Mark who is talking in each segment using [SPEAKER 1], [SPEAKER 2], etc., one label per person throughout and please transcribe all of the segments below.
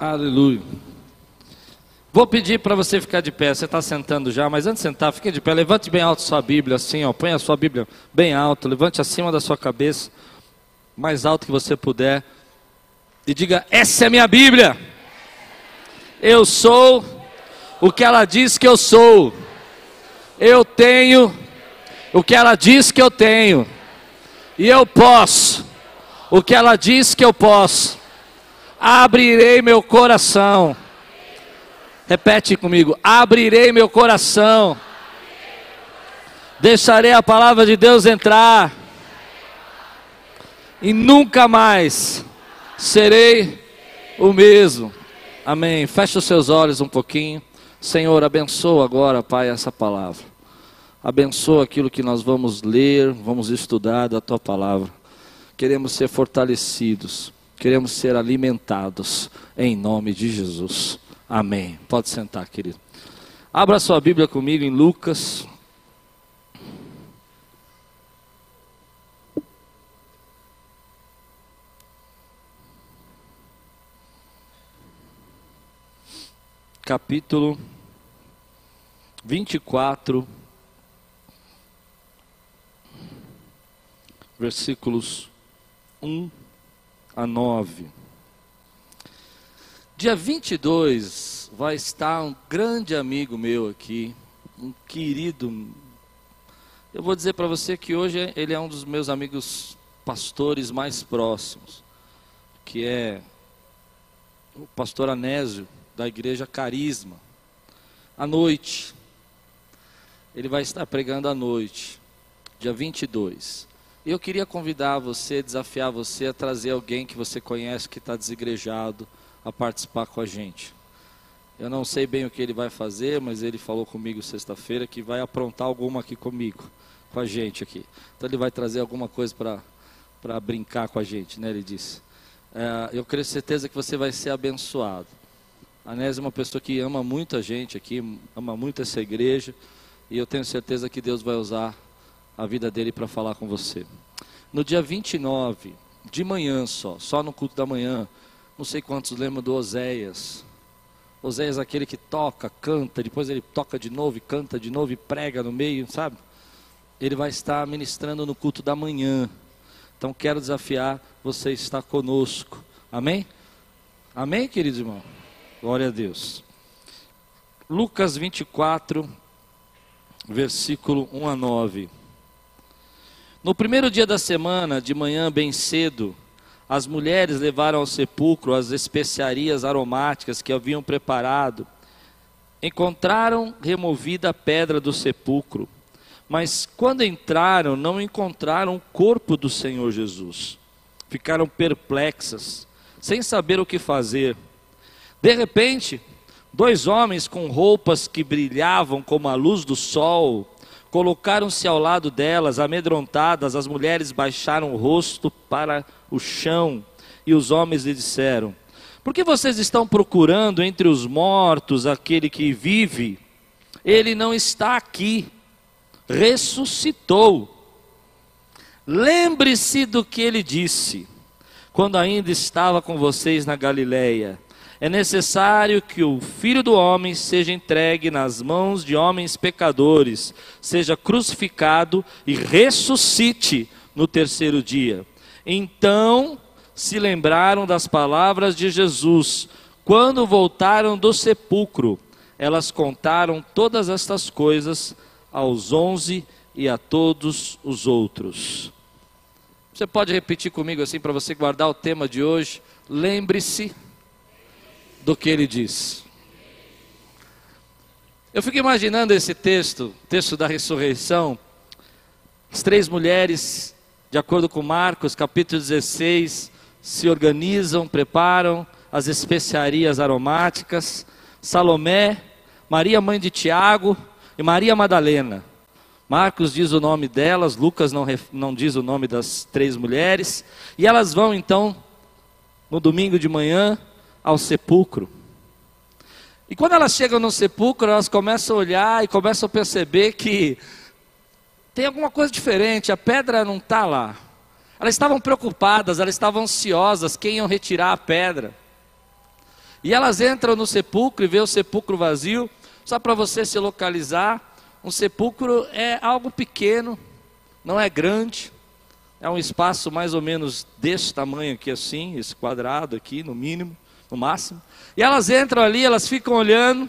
[SPEAKER 1] Aleluia. Vou pedir para você ficar de pé. Você está sentando já, mas antes de sentar, fique de pé. Levante bem alto sua Bíblia, assim, ó. Põe a sua Bíblia bem alto. Levante acima da sua cabeça, mais alto que você puder. E diga: Essa é minha Bíblia. Eu sou o que ela diz que eu sou. Eu tenho o que ela diz que eu tenho. E eu posso o que ela diz que eu posso. Abrirei meu coração. Repete comigo: abrirei meu coração. Deixarei a palavra de Deus entrar. E nunca mais serei o mesmo. Amém. Feche os seus olhos um pouquinho. Senhor, abençoa agora, Pai, essa palavra. Abençoa aquilo que nós vamos ler, vamos estudar da tua palavra. Queremos ser fortalecidos, queremos ser alimentados, em nome de Jesus. Amém. Pode sentar, querido. Abra sua Bíblia comigo em Lucas. Capítulo 24, versículos 1 a 9. Dia 22 vai estar um grande amigo meu aqui, um querido. Eu vou dizer para você que hoje ele é um dos meus amigos pastores mais próximos, que é o pastor Anésio, da igreja Carisma. À noite, ele vai estar pregando à noite, dia 22. Eu queria convidar você, desafiar você a trazer alguém que você conhece que está desigrejado a participar com a gente. Eu não sei bem o que ele vai fazer, mas ele falou comigo sexta-feira que vai aprontar alguma aqui comigo, com a gente aqui. Então ele vai trazer alguma coisa para brincar com a gente, né? Ele disse. É, eu creio certeza que você vai ser abençoado. A Nésia é uma pessoa que ama muito a gente aqui, ama muito essa igreja, e eu tenho certeza que Deus vai usar a vida dele para falar com você. No dia 29, de manhã só, só no culto da manhã, não sei quantos lembram do Oséias. Oséias é aquele que toca, canta, depois ele toca de novo canta de novo e prega no meio, sabe? Ele vai estar ministrando no culto da manhã. Então quero desafiar você estar conosco. Amém? Amém, queridos irmãos? Glória a Deus. Lucas 24, versículo 1 a 9. No primeiro dia da semana, de manhã bem cedo, as mulheres levaram ao sepulcro as especiarias aromáticas que haviam preparado. Encontraram removida a pedra do sepulcro, mas quando entraram, não encontraram o corpo do Senhor Jesus. Ficaram perplexas, sem saber o que fazer. De repente, dois homens com roupas que brilhavam como a luz do sol Colocaram-se ao lado delas, amedrontadas, as mulheres baixaram o rosto para o chão, e os homens lhe disseram: Por que vocês estão procurando entre os mortos aquele que vive? Ele não está aqui, ressuscitou. Lembre-se do que ele disse, quando ainda estava com vocês na Galileia é necessário que o filho do homem seja entregue nas mãos de homens pecadores, seja crucificado e ressuscite no terceiro dia. Então se lembraram das palavras de Jesus. Quando voltaram do sepulcro, elas contaram todas estas coisas aos onze e a todos os outros. Você pode repetir comigo assim para você guardar o tema de hoje? Lembre-se do que ele diz. Eu fico imaginando esse texto, texto da ressurreição, as três mulheres, de acordo com Marcos, capítulo 16, se organizam, preparam as especiarias aromáticas. Salomé, Maria, mãe de Tiago, e Maria Madalena. Marcos diz o nome delas, Lucas não, não diz o nome das três mulheres. E elas vão então, no domingo de manhã, ao sepulcro. E quando elas chegam no sepulcro, elas começam a olhar e começam a perceber que tem alguma coisa diferente, a pedra não está lá. Elas estavam preocupadas, elas estavam ansiosas, quem iam retirar a pedra. E elas entram no sepulcro e vê o sepulcro vazio. Só para você se localizar, um sepulcro é algo pequeno, não é grande. É um espaço mais ou menos desse tamanho aqui assim, esse quadrado aqui, no mínimo, no máximo. E elas entram ali, elas ficam olhando.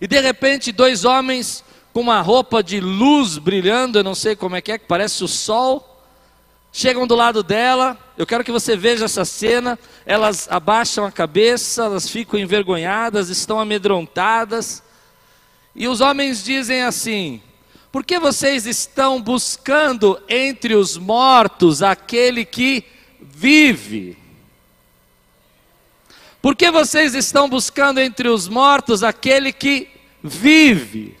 [SPEAKER 1] E de repente, dois homens com uma roupa de luz brilhando, eu não sei como é que é, que parece o sol, chegam do lado dela. Eu quero que você veja essa cena. Elas abaixam a cabeça, elas ficam envergonhadas, estão amedrontadas. E os homens dizem assim: Por que vocês estão buscando entre os mortos aquele que vive? Por que vocês estão buscando entre os mortos aquele que vive?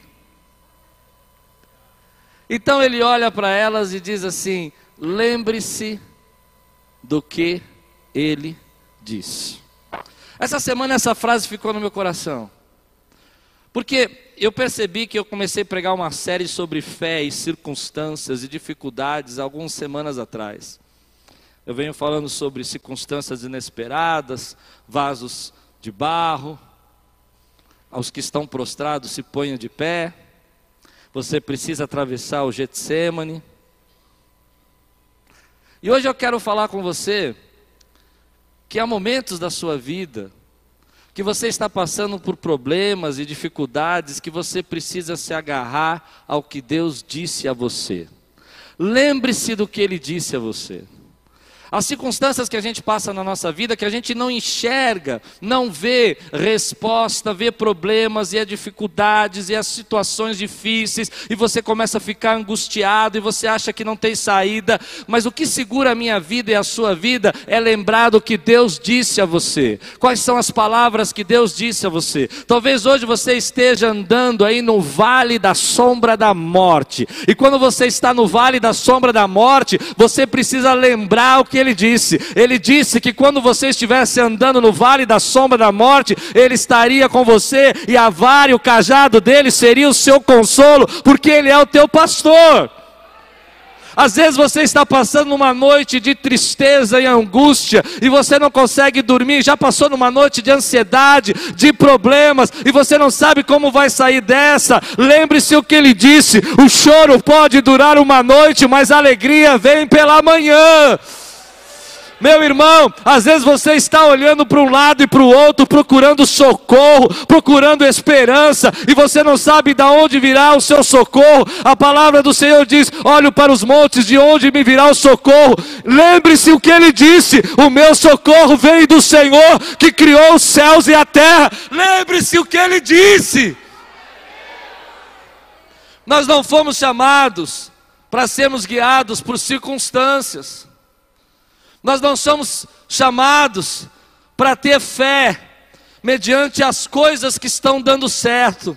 [SPEAKER 1] Então ele olha para elas e diz assim: lembre-se do que ele disse. Essa semana essa frase ficou no meu coração. Porque eu percebi que eu comecei a pregar uma série sobre fé e circunstâncias e dificuldades algumas semanas atrás. Eu venho falando sobre circunstâncias inesperadas, vasos de barro, aos que estão prostrados se ponham de pé. Você precisa atravessar o Getsemane. E hoje eu quero falar com você que há momentos da sua vida que você está passando por problemas e dificuldades que você precisa se agarrar ao que Deus disse a você. Lembre-se do que ele disse a você. As circunstâncias que a gente passa na nossa vida, que a gente não enxerga, não vê resposta, vê problemas e as dificuldades e as situações difíceis, e você começa a ficar angustiado e você acha que não tem saída, mas o que segura a minha vida e a sua vida é lembrar do que Deus disse a você. Quais são as palavras que Deus disse a você? Talvez hoje você esteja andando aí no vale da sombra da morte, e quando você está no vale da sombra da morte, você precisa lembrar o que ele disse. Ele disse que quando você estivesse andando no vale da sombra da morte, ele estaria com você e a vara e o cajado dele seria o seu consolo, porque ele é o teu pastor. Às vezes você está passando uma noite de tristeza e angústia e você não consegue dormir, já passou numa noite de ansiedade, de problemas e você não sabe como vai sair dessa. Lembre-se o que ele disse: o choro pode durar uma noite, mas a alegria vem pela manhã. Meu irmão, às vezes você está olhando para um lado e para o outro, procurando socorro, procurando esperança, e você não sabe de onde virá o seu socorro. A palavra do Senhor diz: Olho para os montes, de onde me virá o socorro. Lembre-se o que ele disse: O meu socorro vem do Senhor que criou os céus e a terra. Lembre-se o que ele disse. Nós não fomos chamados para sermos guiados por circunstâncias. Nós não somos chamados para ter fé mediante as coisas que estão dando certo.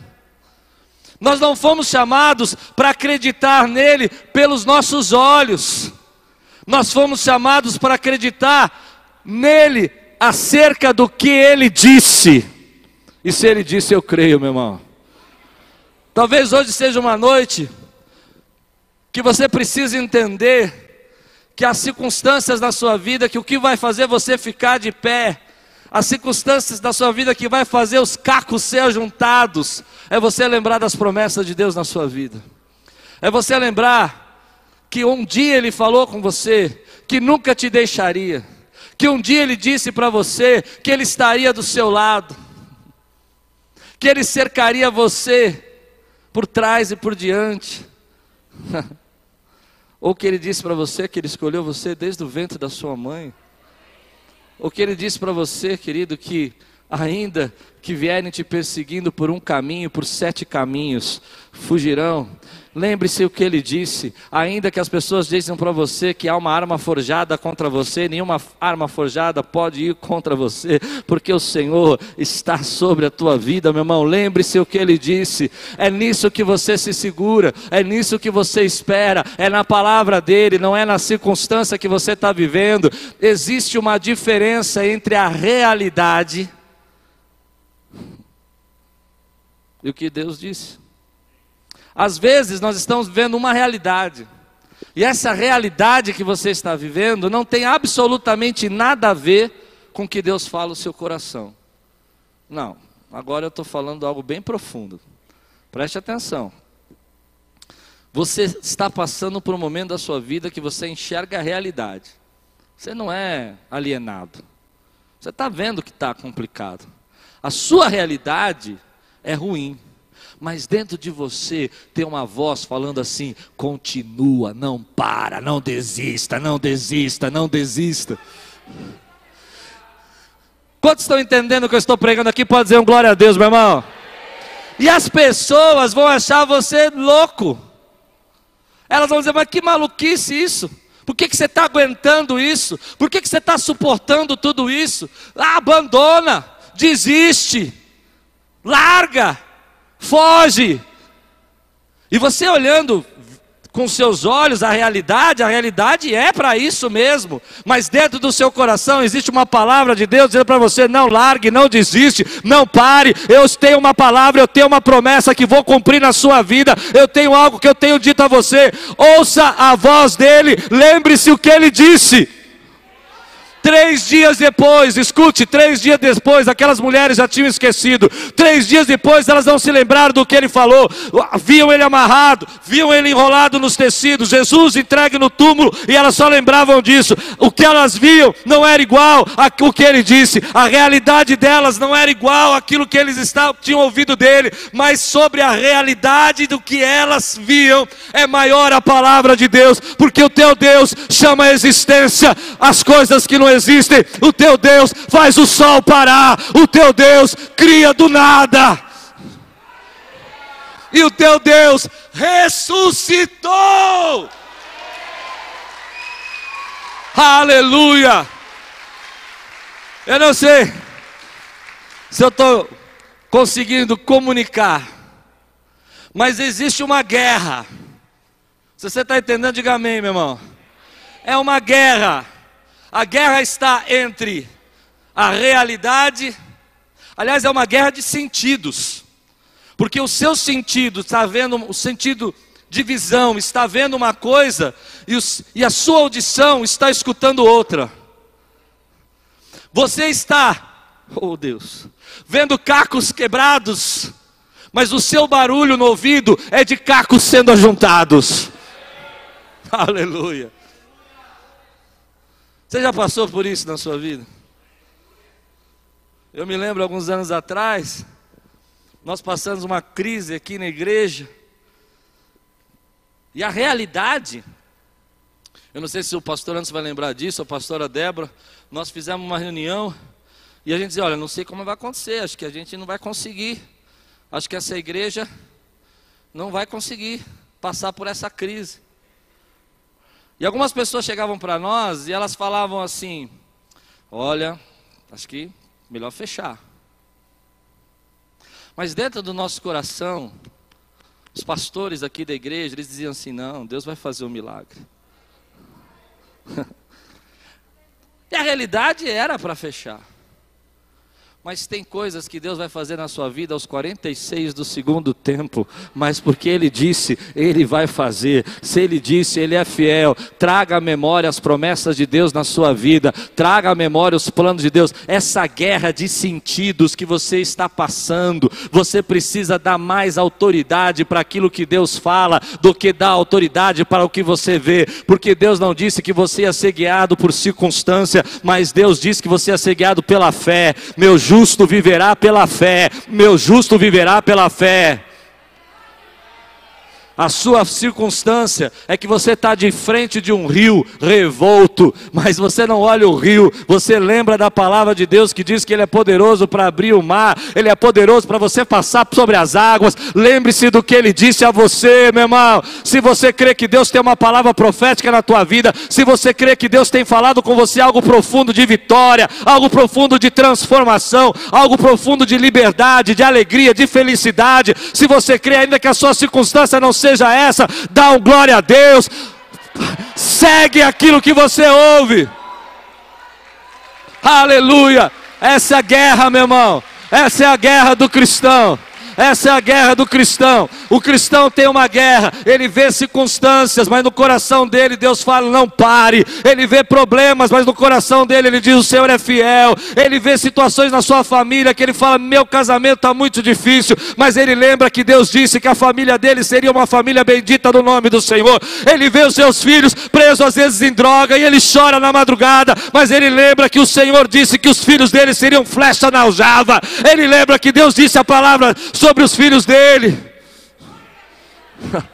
[SPEAKER 1] Nós não fomos chamados para acreditar nele pelos nossos olhos. Nós fomos chamados para acreditar nele acerca do que ele disse. E se ele disse, eu creio, meu irmão. Talvez hoje seja uma noite que você precisa entender que as circunstâncias da sua vida, que o que vai fazer você ficar de pé, as circunstâncias da sua vida que vai fazer os cacos ser juntados, é você lembrar das promessas de Deus na sua vida. É você lembrar que um dia Ele falou com você, que nunca te deixaria, que um dia Ele disse para você que Ele estaria do seu lado, que Ele cercaria você por trás e por diante. Ou que ele disse para você que ele escolheu você desde o ventre da sua mãe. Ou que ele disse para você, querido, que ainda que vierem te perseguindo por um caminho, por sete caminhos, fugirão. Lembre-se o que ele disse. Ainda que as pessoas dizem para você que há uma arma forjada contra você, nenhuma arma forjada pode ir contra você, porque o Senhor está sobre a tua vida, meu irmão. Lembre-se o que ele disse. É nisso que você se segura, é nisso que você espera, é na palavra dele, não é na circunstância que você está vivendo. Existe uma diferença entre a realidade e o que Deus disse. Às vezes nós estamos vivendo uma realidade, e essa realidade que você está vivendo não tem absolutamente nada a ver com que Deus fala o seu coração. Não, agora eu estou falando algo bem profundo. Preste atenção. Você está passando por um momento da sua vida que você enxerga a realidade. Você não é alienado. Você está vendo que está complicado. A sua realidade é ruim. Mas dentro de você tem uma voz falando assim: continua, não para, não desista, não desista, não desista. Quantos estão entendendo o que eu estou pregando aqui? Pode dizer um glória a Deus, meu irmão. E as pessoas vão achar você louco. Elas vão dizer, mas que maluquice isso? Por que, que você está aguentando isso? Por que, que você está suportando tudo isso? Ah, abandona, desiste, larga, foge. E você olhando com seus olhos a realidade, a realidade é para isso mesmo. Mas dentro do seu coração existe uma palavra de Deus dizendo para você: não largue, não desiste, não pare. Eu tenho uma palavra, eu tenho uma promessa que vou cumprir na sua vida. Eu tenho algo que eu tenho dito a você. Ouça a voz dele, lembre-se o que ele disse. Três dias depois, escute, três dias depois, aquelas mulheres já tinham esquecido. Três dias depois, elas não se lembraram do que ele falou. Viam ele amarrado, viam ele enrolado nos tecidos, Jesus entregue no túmulo, e elas só lembravam disso. O que elas viam não era igual ao que ele disse. A realidade delas não era igual àquilo que eles estavam, tinham ouvido dele, mas sobre a realidade do que elas viam é maior a palavra de Deus, porque o teu Deus chama a existência as coisas que não existem. O teu Deus faz o sol parar. O teu Deus cria do nada. E o teu Deus ressuscitou. Aleluia. Eu não sei se eu estou conseguindo comunicar, mas existe uma guerra. Se você está entendendo, diga amém, meu irmão. É uma guerra a guerra está entre a realidade, aliás, é uma guerra de sentidos, porque o seu sentido está vendo, o sentido de visão está vendo uma coisa e, os, e a sua audição está escutando outra. Você está, oh Deus, vendo cacos quebrados, mas o seu barulho no ouvido é de cacos sendo ajuntados. Aleluia. Você já passou por isso na sua vida? Eu me lembro alguns anos atrás, nós passamos uma crise aqui na igreja. E a realidade, eu não sei se o pastor antes vai lembrar disso, a pastora Débora, nós fizemos uma reunião e a gente dizia, olha, não sei como vai acontecer, acho que a gente não vai conseguir. Acho que essa igreja não vai conseguir passar por essa crise. E algumas pessoas chegavam para nós e elas falavam assim: Olha, acho que melhor fechar. Mas dentro do nosso coração, os pastores aqui da igreja, eles diziam assim: Não, Deus vai fazer um milagre. e a realidade era para fechar. Mas tem coisas que Deus vai fazer na sua vida aos 46 do segundo tempo, mas porque Ele disse, Ele vai fazer. Se Ele disse, Ele é fiel. Traga à memória as promessas de Deus na sua vida, traga à memória os planos de Deus. Essa guerra de sentidos que você está passando, você precisa dar mais autoridade para aquilo que Deus fala do que dar autoridade para o que você vê, porque Deus não disse que você ia ser guiado por circunstância, mas Deus disse que você ia ser guiado pela fé. Meu justo viverá pela fé, meu justo viverá pela fé. A sua circunstância é que você está de frente de um rio revolto, mas você não olha o rio, você lembra da palavra de Deus que diz que Ele é poderoso para abrir o mar, Ele é poderoso para você passar sobre as águas. Lembre-se do que Ele disse a você, meu irmão. Se você crê que Deus tem uma palavra profética na tua vida, se você crê que Deus tem falado com você algo profundo de vitória, algo profundo de transformação, algo profundo de liberdade, de alegria, de felicidade, se você crê ainda que a sua circunstância não seja seja essa, dá um glória a Deus, segue aquilo que você ouve. Aleluia! Essa é a guerra, meu irmão. Essa é a guerra do cristão. Essa é a guerra do cristão. O cristão tem uma guerra, ele vê circunstâncias, mas no coração dele Deus fala: não pare. Ele vê problemas, mas no coração dele ele diz: o Senhor é fiel. Ele vê situações na sua família que ele fala: meu casamento está muito difícil, mas ele lembra que Deus disse que a família dele seria uma família bendita no nome do Senhor. Ele vê os seus filhos presos às vezes em droga e ele chora na madrugada, mas ele lembra que o Senhor disse que os filhos dele seriam flecha na aljava. Ele lembra que Deus disse a palavra sobre os filhos dele.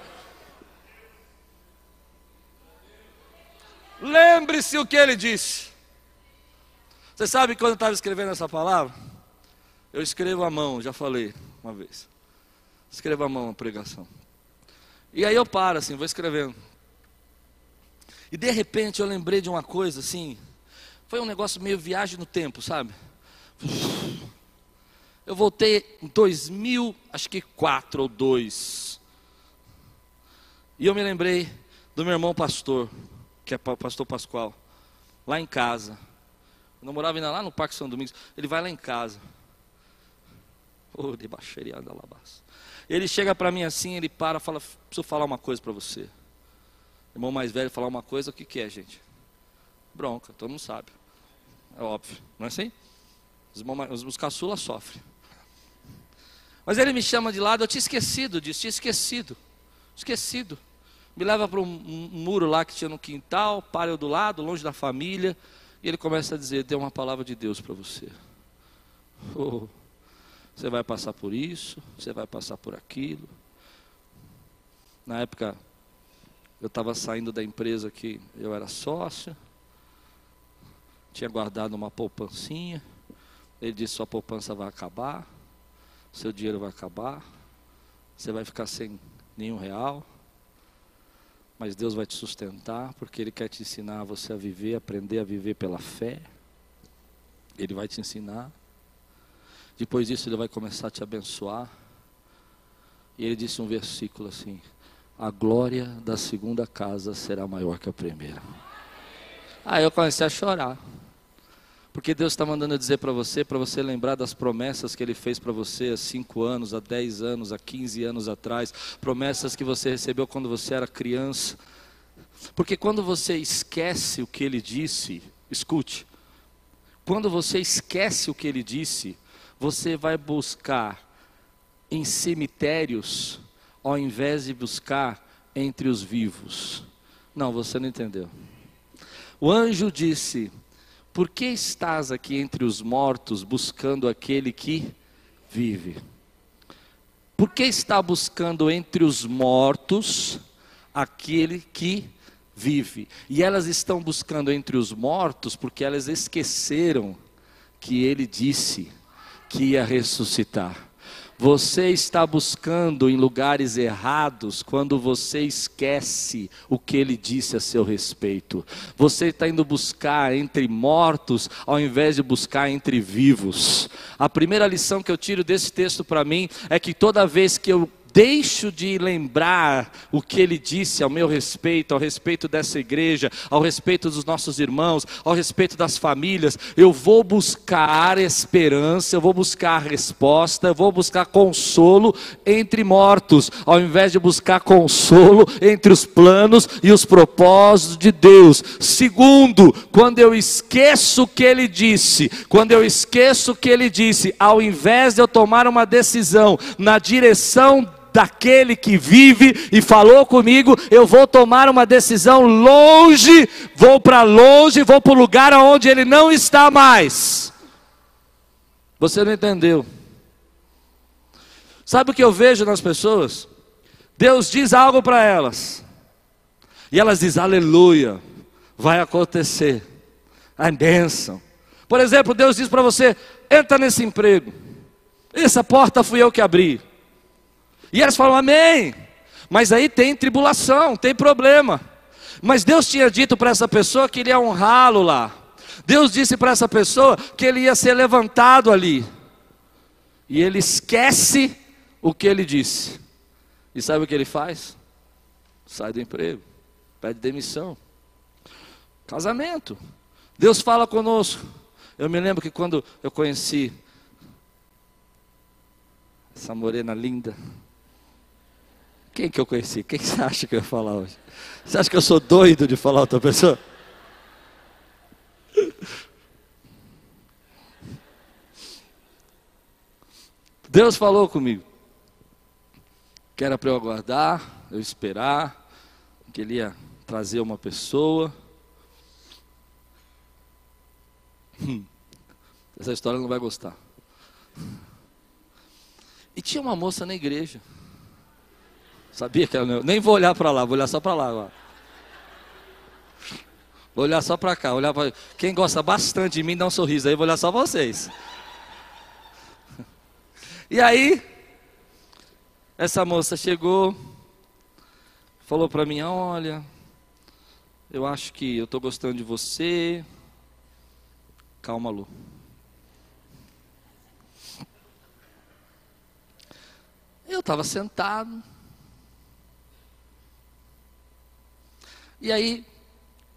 [SPEAKER 1] Lembre-se o que ele disse. Você sabe quando eu estava escrevendo essa palavra? Eu escrevo à mão, já falei uma vez. Escrevo à mão a pregação. E aí eu paro assim, vou escrevendo. E de repente eu lembrei de uma coisa assim. Foi um negócio meio viagem no tempo, sabe? Eu voltei em 2000, acho que 4 ou 2. E eu me lembrei do meu irmão pastor, que é pastor Pascoal, lá em casa. Eu morava ainda lá no Parque São Domingos. Ele vai lá em casa. Oh, de baixaria da labaça. Ele chega para mim assim, ele para, fala, preciso falar uma coisa para você. Irmão mais velho falar uma coisa, o que, que é, gente? Bronca, todo mundo sabe. É óbvio, não é assim? Os, os, os caçulas sofrem. Mas ele me chama de lado, eu tinha esquecido disso, tinha esquecido. Esquecido. Me leva para um, muro lá que tinha no quintal, para eu do lado, longe da família, e ele começa a dizer: Tem uma palavra de Deus para você. Oh, você vai passar por isso, você vai passar por aquilo. Na época, eu estava saindo da empresa que eu era sócio, tinha guardado uma poupancinha. Ele disse: Sua poupança vai acabar, seu dinheiro vai acabar, você vai ficar sem nenhum real. Mas Deus vai te sustentar, porque Ele quer te ensinar você a viver, aprender a viver pela fé. Ele vai te ensinar. Depois disso, Ele vai começar a te abençoar. E ele disse um versículo assim: A glória da segunda casa será maior que a primeira. Aí eu comecei a chorar. Porque Deus está mandando dizer para você, para você lembrar das promessas que Ele fez para você há 5 anos, há 10 anos, há 15 anos atrás, promessas que você recebeu quando você era criança. Porque quando você esquece o que Ele disse, escute, quando você esquece o que Ele disse, você vai buscar em cemitérios, ao invés de buscar entre os vivos. Não, você não entendeu. O anjo disse: Por que estás aqui entre os mortos buscando aquele que vive? Por que está buscando entre os mortos aquele que vive? E elas estão buscando entre os mortos porque elas esqueceram que ele disse que ia ressuscitar. Você está buscando em lugares errados quando você esquece o que ele disse a seu respeito. Você está indo buscar entre mortos ao invés de buscar entre vivos. A primeira lição que eu tiro desse texto para mim é que toda vez que eu deixo de lembrar o que ele disse ao meu respeito, ao respeito dessa igreja, ao respeito dos nossos irmãos, ao respeito das famílias, eu vou buscar esperança, eu vou buscar resposta, eu vou buscar consolo entre mortos, ao invés de buscar consolo entre os planos e os propósitos de Deus. Segundo, quando eu esqueço o que ele disse, quando eu esqueço o que ele disse, ao invés de eu tomar uma decisão na direção daquele que vive e falou comigo, eu vou tomar uma decisão longe, vou para longe, vou para o lugar onde ele não está mais. Você não entendeu? Sabe o que eu vejo nas pessoas? Deus diz algo para elas, e elas dizem: Aleluia, vai acontecer, a bênção. Por exemplo, Deus diz para você: entra nesse emprego, essa porta fui eu que abri. E elas falam amém. Mas aí tem tribulação, tem problema. Mas Deus tinha dito para essa pessoa que ele ia honrá-lo lá. Deus disse para essa pessoa que ele ia ser levantado ali. E ele esquece o que ele disse. E sabe o que ele faz? Sai do emprego, pede demissão. Casamento. Deus fala conosco. Eu me lembro que quando eu conheci Essa morena linda. Quem que eu conheci? Quem você acha que eu ia falar hoje? Você acha que eu sou doido de falar outra pessoa? Deus falou comigo que era para eu aguardar, eu esperar, que Ele ia trazer uma pessoa. Hum, essa história não vai gostar. E tinha uma moça na igreja. Sabia que ela não... Nem vou olhar para lá, vou olhar só para lá agora. Vou olhar só para cá, olhar pra... Quem gosta bastante de mim, dá um sorriso aí, vou olhar só vocês. E aí, essa moça chegou, falou para mim: Olha, eu acho que eu estou gostando de você. Calma, Lu. Eu estava sentado. E aí,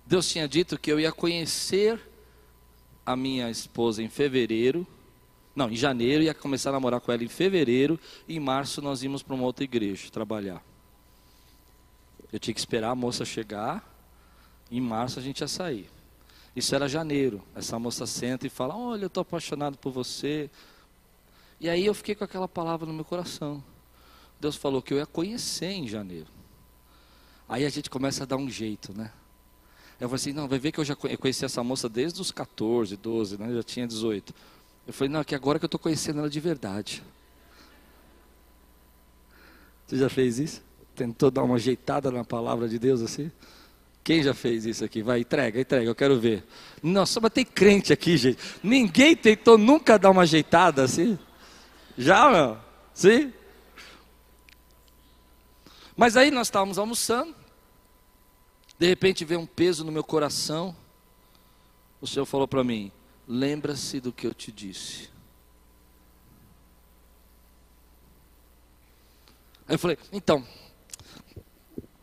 [SPEAKER 1] Deus tinha dito que eu ia conhecer a minha esposa em fevereiro. Não, em janeiro, ia começar a namorar com ela em fevereiro. E em março nós íamos para uma outra igreja trabalhar. Eu tinha que esperar a moça chegar. Em março a gente ia sair. Isso era janeiro. Essa moça senta e fala: Olha, eu estou apaixonado por você. E aí eu fiquei com aquela palavra no meu coração. Deus falou que eu ia conhecer em janeiro. Aí a gente começa a dar um jeito, né? Eu falei assim: Não, vai ver que eu já conheci essa moça desde os 14, 12, né? Eu já tinha 18. Eu falei: Não, é que agora que eu estou conhecendo ela de verdade. Você já fez isso? Tentou dar uma ajeitada na palavra de Deus assim? Quem já fez isso aqui? Vai, entrega, entrega, eu quero ver. Nossa, mas tem crente aqui, gente. Ninguém tentou nunca dar uma ajeitada assim? Já, meu? Sim? Mas aí nós estávamos almoçando. De repente veio um peso no meu coração. O Senhor falou para mim: Lembra-se do que eu te disse. Aí eu falei: Então,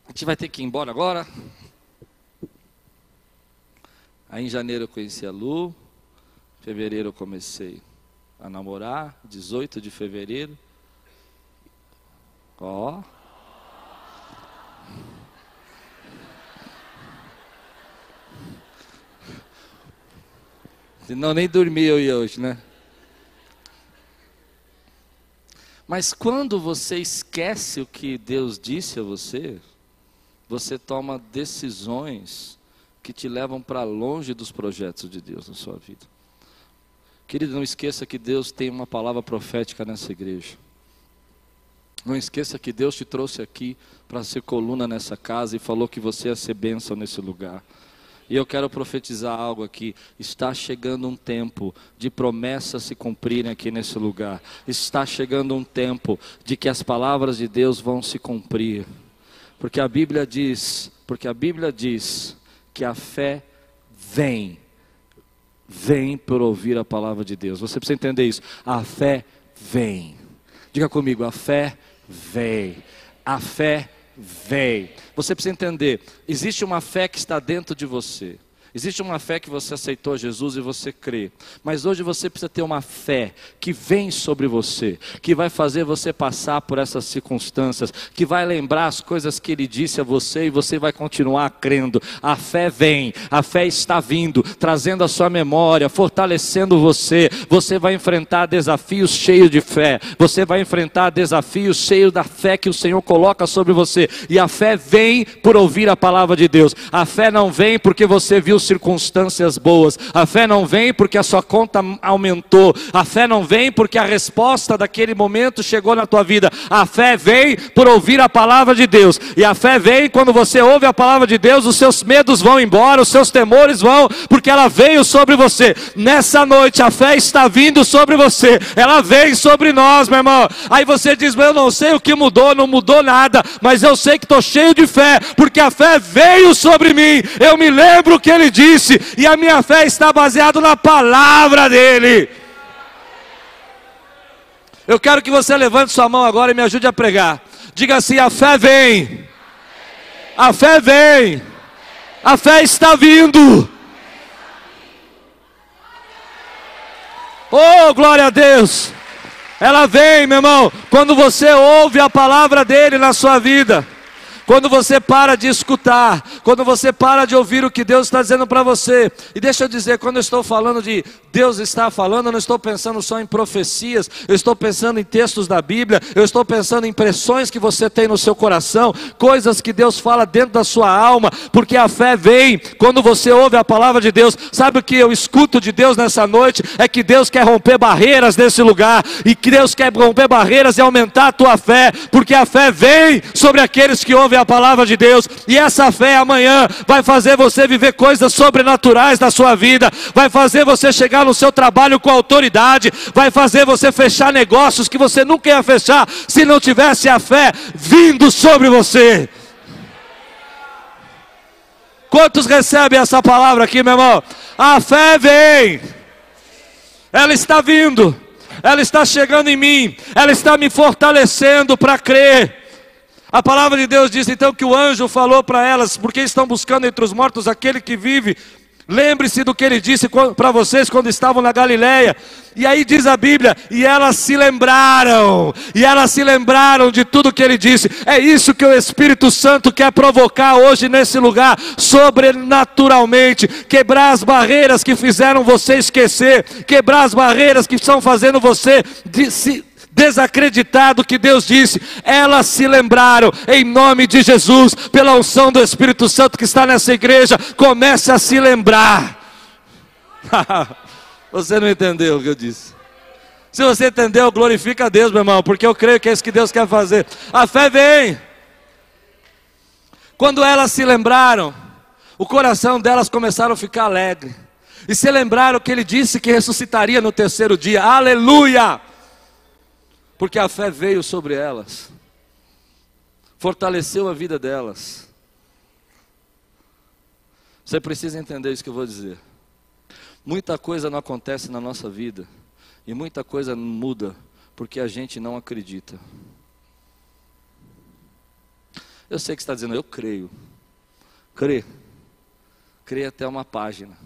[SPEAKER 1] a gente vai ter que ir embora agora. Aí em janeiro eu conheci a Lu, em fevereiro eu comecei a namorar, 18 de fevereiro. Ó. Senão nem dormi eu ia hoje, né? Mas quando você esquece o que Deus disse a você, você toma decisões que te levam para longe dos projetos de Deus na sua vida. Querido, não esqueça que Deus tem uma palavra profética nessa igreja. Não esqueça que Deus te trouxe aqui para ser coluna nessa casa e falou que você ia ser bênção nesse lugar. E eu quero profetizar algo aqui. Está chegando um tempo de promessas se cumprirem aqui nesse lugar. Está chegando um tempo de que as palavras de Deus vão se cumprir. Porque a Bíblia diz, porque a Bíblia diz que a fé vem vem por ouvir a palavra de Deus. Você precisa entender isso. A fé vem. Diga comigo, a fé vem. A fé vem. Você precisa entender, existe uma fé que está dentro de você. Existe uma fé que você aceitou Jesus e você crê. Mas hoje você precisa ter uma fé que vem sobre você, que vai fazer você passar por essas circunstâncias, que vai lembrar as coisas que ele disse a você e você vai continuar crendo. A fé vem, a fé está vindo, trazendo a sua memória, fortalecendo você. Você vai enfrentar desafios cheios de fé. Você vai enfrentar desafios cheios da fé que o Senhor coloca sobre você. E a fé vem por ouvir a palavra de Deus. A fé não vem porque você viu circunstâncias boas. A fé não vem porque a sua conta aumentou. A fé não vem porque a resposta daquele momento chegou na tua vida. A fé vem por ouvir a palavra de Deus. E a fé vem quando você ouve a palavra de Deus, os seus medos vão embora, os seus temores vão, porque ela veio sobre você. Nessa noite a fé está vindo sobre você. Ela vem sobre nós, meu irmão. Aí você diz: "Eu não sei o que mudou, não mudou nada, mas eu sei que estou cheio de fé, porque a fé veio sobre mim. Eu me lembro que ele disse, e a minha fé está baseada na palavra dele. Eu quero que você levante sua mão agora e me ajude a pregar. Diga assim: a fé vem, a fé vem, a fé está vindo. Oh, glória a Deus! Ela vem, meu irmão, quando você ouve a palavra dele na sua vida. Quando você para de escutar, quando você para de ouvir o que Deus está dizendo para você. E deixa eu dizer, quando eu estou falando de Deus está falando, eu não estou pensando só em profecias, eu estou pensando em textos da Bíblia, eu estou pensando em impressões que você tem no seu coração, coisas que Deus fala dentro da sua alma, porque a fé vem quando você ouve a palavra de Deus. Sabe o que eu escuto de Deus nessa noite? É que Deus quer romper barreiras nesse lugar, e que Deus quer romper barreiras e aumentar a tua fé, porque a fé vem sobre aqueles que ouvem a palavra de Deus, e essa fé amanhã vai fazer você viver coisas sobrenaturais na sua vida, vai fazer você chegar no seu trabalho com autoridade, vai fazer você fechar negócios que você nunca ia fechar se não tivesse a fé vindo sobre você. Quantos recebem essa palavra aqui, meu irmão? A fé vem, ela está vindo, ela está chegando em mim, ela está me fortalecendo para crer. A palavra de Deus diz então que o anjo falou para elas, porque estão buscando entre os mortos aquele que vive. Lembre-se do que ele disse para vocês quando estavam na Galileia. E aí diz a Bíblia, e elas se lembraram, e elas se lembraram de tudo que ele disse. É isso que o Espírito Santo quer provocar hoje nesse lugar, sobrenaturalmente, quebrar as barreiras que fizeram você esquecer, quebrar as barreiras que estão fazendo você de, se, desacreditado que Deus disse, elas se lembraram, em nome de Jesus, pela unção do Espírito Santo que está nessa igreja, comece a se lembrar. você não entendeu o que eu disse. Se você entendeu, glorifica a Deus, meu irmão, porque eu creio que é isso que Deus quer fazer. A fé vem. Quando elas se lembraram, o coração delas começaram a ficar alegre. E se lembraram que ele disse que ressuscitaria no terceiro dia. Aleluia! Porque a fé veio sobre elas, fortaleceu a vida delas. Você precisa entender isso que eu vou dizer. Muita coisa não acontece na nossa vida, e muita coisa muda, porque a gente não acredita. Eu sei que está dizendo, eu creio. Crê. Crê até uma página.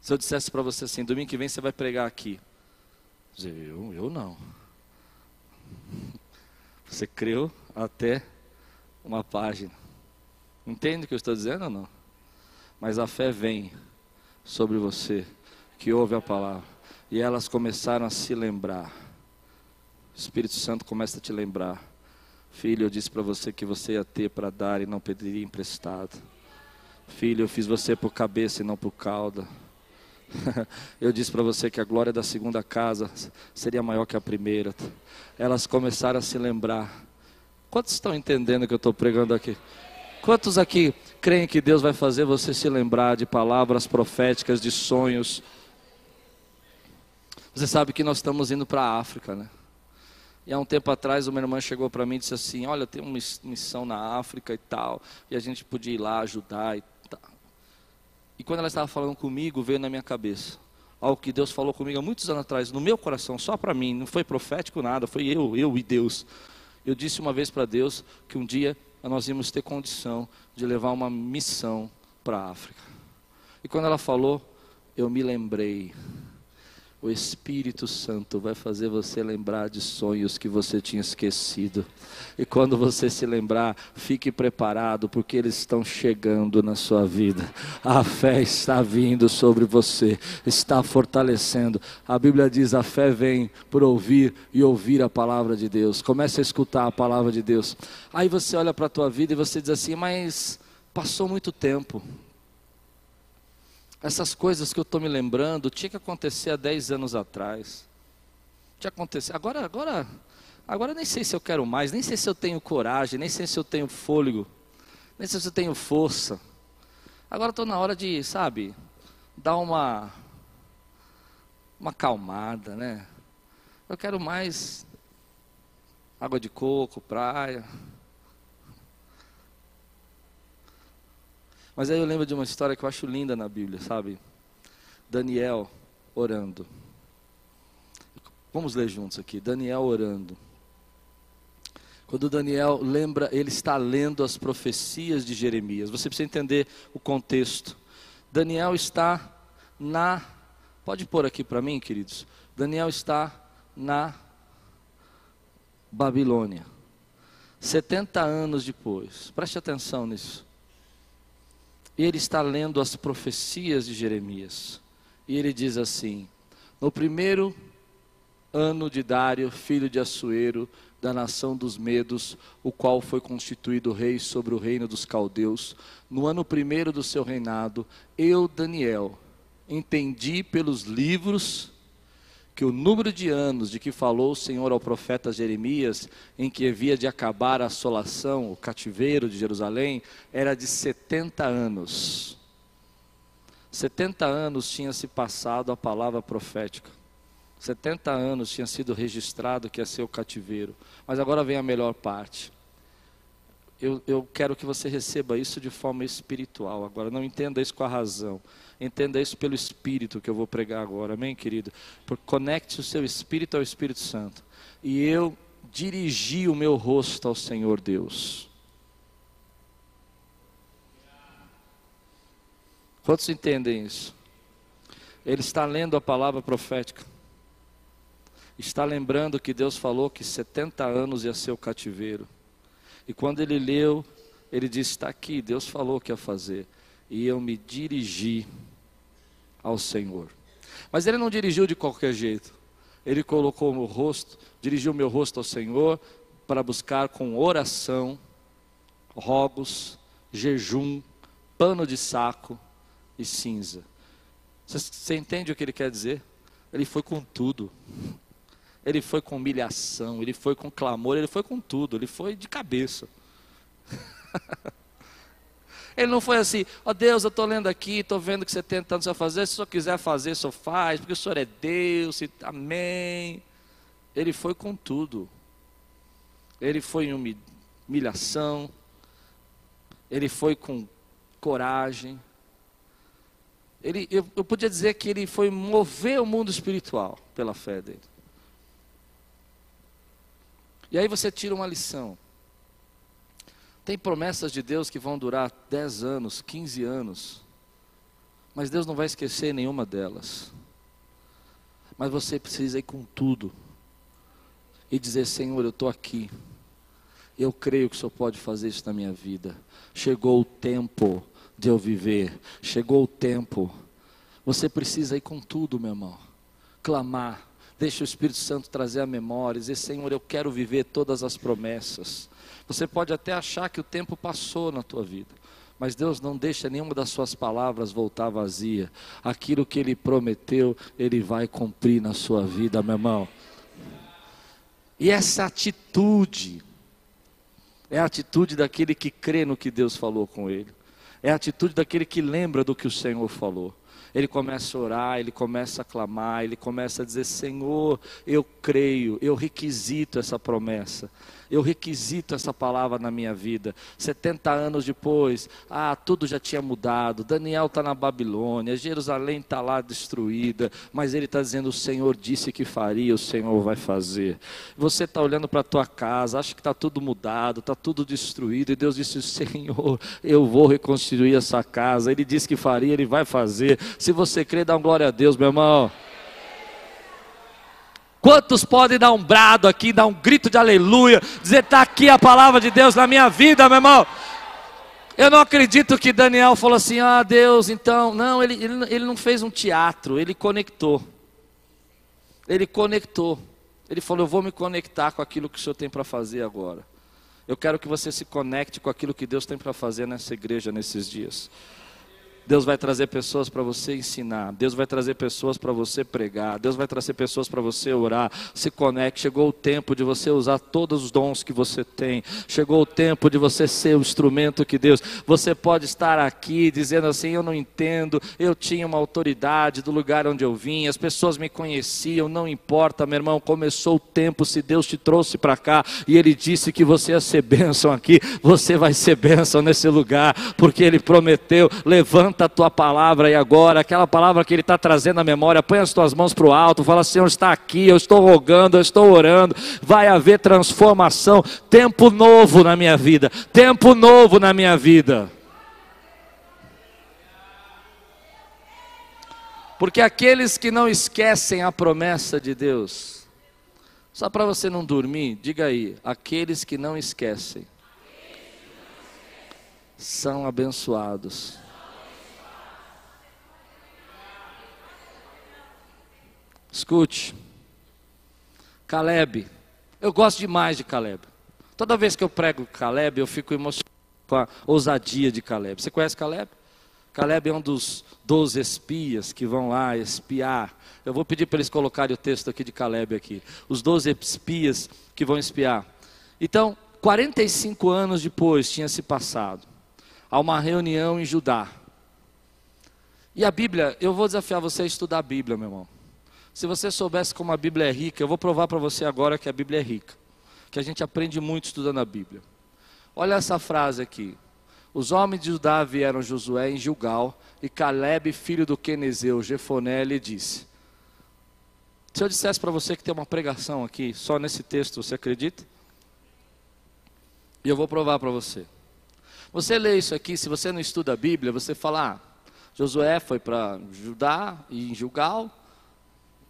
[SPEAKER 1] Se eu dissesse para você assim, domingo que vem você vai pregar aqui. Dizer, eu, eu não. Você creu até uma página. Entende o que eu estou dizendo ou não? Mas a fé vem sobre você, que ouve a palavra. E elas começaram a se lembrar. O Espírito Santo começa a te lembrar. Filho, eu disse para você que você ia ter para dar e não pediria emprestado. Filho, eu fiz você por cabeça e não por cauda. Eu disse para você que a glória da segunda casa seria maior que a primeira. Elas começaram a se lembrar. Quantos estão entendendo o que eu estou pregando aqui? Quantos aqui creem que Deus vai fazer você se lembrar de palavras proféticas, de sonhos? Você sabe que nós estamos indo para a África, né? E há um tempo atrás uma irmã chegou para mim e disse assim: Olha, tem uma missão na África e tal, e a gente podia ir lá ajudar e e quando ela estava falando comigo, veio na minha cabeça algo que Deus falou comigo há muitos anos atrás, no meu coração, só para mim, não foi profético nada, foi eu, eu e Deus. Eu disse uma vez para Deus que um dia nós íamos ter condição de levar uma missão para a África. E quando ela falou, eu me lembrei o Espírito Santo vai fazer você lembrar de sonhos que você tinha esquecido. E quando você se lembrar, fique preparado, porque eles estão chegando na sua vida. A fé está vindo sobre você, está fortalecendo. A Bíblia diz: a fé vem por ouvir e ouvir a palavra de Deus. Comece a escutar a palavra de Deus. Aí você olha para a tua vida e você diz assim: mas passou muito tempo essas coisas que eu estou me lembrando tinha que acontecer há 10 anos atrás. Tinha acontecer. Agora, agora, agora nem sei se eu quero mais, nem sei se eu tenho coragem, nem sei se eu tenho fôlego, nem sei se eu tenho força. Agora estou na hora de, sabe, dar uma uma calmada, né? Eu quero mais água de coco, praia. Mas aí eu lembro de uma história que eu acho linda na Bíblia, sabe? Daniel orando. Vamos ler juntos aqui. Daniel orando. Quando Daniel lembra, ele está lendo as profecias de Jeremias. Você precisa entender o contexto. Daniel está na Pode pôr aqui para mim, queridos. Daniel está na Babilônia. 70 anos depois. Preste atenção nisso. E ele está lendo as profecias de Jeremias. E ele diz assim: No primeiro ano de Dário, filho de Assuero, da nação dos Medos, o qual foi constituído rei sobre o reino dos caldeus, no ano primeiro do seu reinado, eu, Daniel, entendi pelos livros que o número de anos de que falou o Senhor ao profeta Jeremias, em que havia de acabar a assolação, o cativeiro de Jerusalém, era de 70 anos. 70 anos tinha se passado a palavra profética. 70 anos tinha sido registrado que ia ser o cativeiro. Mas agora vem a melhor parte. Eu, eu quero que você receba isso de forma espiritual. Agora, não entenda isso com a razão. Entenda isso pelo Espírito que eu vou pregar agora, amém, querido? Porque conecte o seu Espírito ao Espírito Santo. E eu dirigi o meu rosto ao Senhor Deus. Quantos entendem isso? Ele está lendo a palavra profética. Está lembrando que Deus falou que 70 anos ia ser o cativeiro. E quando ele leu, ele disse: Está aqui, Deus falou que ia fazer. E eu me dirigi ao Senhor. Mas ele não dirigiu de qualquer jeito. Ele colocou o rosto, dirigiu o meu rosto ao Senhor para buscar com oração, rogos, jejum, pano de saco e cinza. Você, você entende o que ele quer dizer? Ele foi com tudo. Ele foi com humilhação, ele foi com clamor, ele foi com tudo, ele foi de cabeça. Ele não foi assim, ó oh, Deus, eu estou lendo aqui, estou vendo que você tentando só fazer, se o senhor quiser fazer, o senhor faz, porque o senhor é Deus, e, amém. Ele foi com tudo. Ele foi em humilhação, ele foi com coragem. Ele, eu, eu podia dizer que ele foi mover o mundo espiritual pela fé dele. E aí você tira uma lição. Tem promessas de Deus que vão durar 10 anos, 15 anos. Mas Deus não vai esquecer nenhuma delas. Mas você precisa ir com tudo. E dizer: Senhor, eu estou aqui. Eu creio que o Senhor pode fazer isso na minha vida. Chegou o tempo de eu viver. Chegou o tempo. Você precisa ir com tudo, meu irmão. Clamar. Deixa o Espírito Santo trazer a memória. Dizer: Senhor, eu quero viver todas as promessas. Você pode até achar que o tempo passou na tua vida, mas Deus não deixa nenhuma das suas palavras voltar vazia. Aquilo que Ele prometeu, Ele vai cumprir na sua vida, meu irmão. E essa atitude, é a atitude daquele que crê no que Deus falou com ele, é a atitude daquele que lembra do que o Senhor falou ele começa a orar, ele começa a clamar, ele começa a dizer: Senhor, eu creio, eu requisito essa promessa. Eu requisito essa palavra na minha vida. 70 anos depois, ah, tudo já tinha mudado. Daniel está na Babilônia, Jerusalém está lá destruída, mas ele está dizendo: o Senhor disse que faria, o Senhor vai fazer. Você está olhando para a tua casa, acha que está tudo mudado, está tudo destruído, e Deus disse: Senhor, eu vou reconstruir essa casa. Ele disse que faria, ele vai fazer. Se você crê, dá glória a Deus, meu irmão. Quantos podem dar um brado aqui, dar um grito de aleluia, dizer: está aqui a palavra de Deus na minha vida, meu irmão? Eu não acredito que Daniel falou assim: ah, Deus, então. Não, ele, ele, ele não fez um teatro, ele conectou. Ele conectou. Ele falou: Eu vou me conectar com aquilo que o Senhor tem para fazer agora. Eu quero que você se conecte com aquilo que Deus tem para fazer nessa igreja nesses dias. Deus vai trazer pessoas para você ensinar, Deus vai trazer pessoas para você pregar, Deus vai trazer pessoas para você orar. Se conecte, chegou o tempo de você usar todos os dons que você tem. Chegou o tempo de você ser o instrumento que Deus. Você pode estar aqui dizendo assim: "Eu não entendo, eu tinha uma autoridade do lugar onde eu vim, as pessoas me conheciam, não importa, meu irmão, começou o tempo, se Deus te trouxe para cá e ele disse que você ia ser bênção aqui, você vai ser bênção nesse lugar, porque ele prometeu, levanta levanta a tua palavra e agora, aquela palavra que Ele está trazendo à memória, põe as tuas mãos para o alto, fala, Senhor, está aqui, eu estou rogando, eu estou orando, vai haver transformação, tempo novo na minha vida, tempo novo na minha vida. Porque aqueles que não esquecem a promessa de Deus, só para você não dormir, diga aí: aqueles que não esquecem são abençoados. Escute, Caleb, eu gosto demais de Caleb. Toda vez que eu prego Caleb, eu fico emocionado com a ousadia de Caleb. Você conhece Caleb? Caleb é um dos doze espias que vão lá espiar. Eu vou pedir para eles colocarem o texto aqui de Caleb aqui. Os doze espias que vão espiar. Então, 45 anos depois tinha se passado. Há uma reunião em Judá. E a Bíblia, eu vou desafiar você a estudar a Bíblia, meu irmão. Se você soubesse como a Bíblia é rica, eu vou provar para você agora que a Bíblia é rica. Que a gente aprende muito estudando a Bíblia. Olha essa frase aqui. Os homens de Judá vieram Josué em Gilgal, e Caleb, filho do Quenezeu, Jefoné, lhe disse: Se eu dissesse para você que tem uma pregação aqui, só nesse texto, você acredita? E eu vou provar para você. Você lê isso aqui, se você não estuda a Bíblia, você fala: ah, Josué foi para Judá e em Gilgal,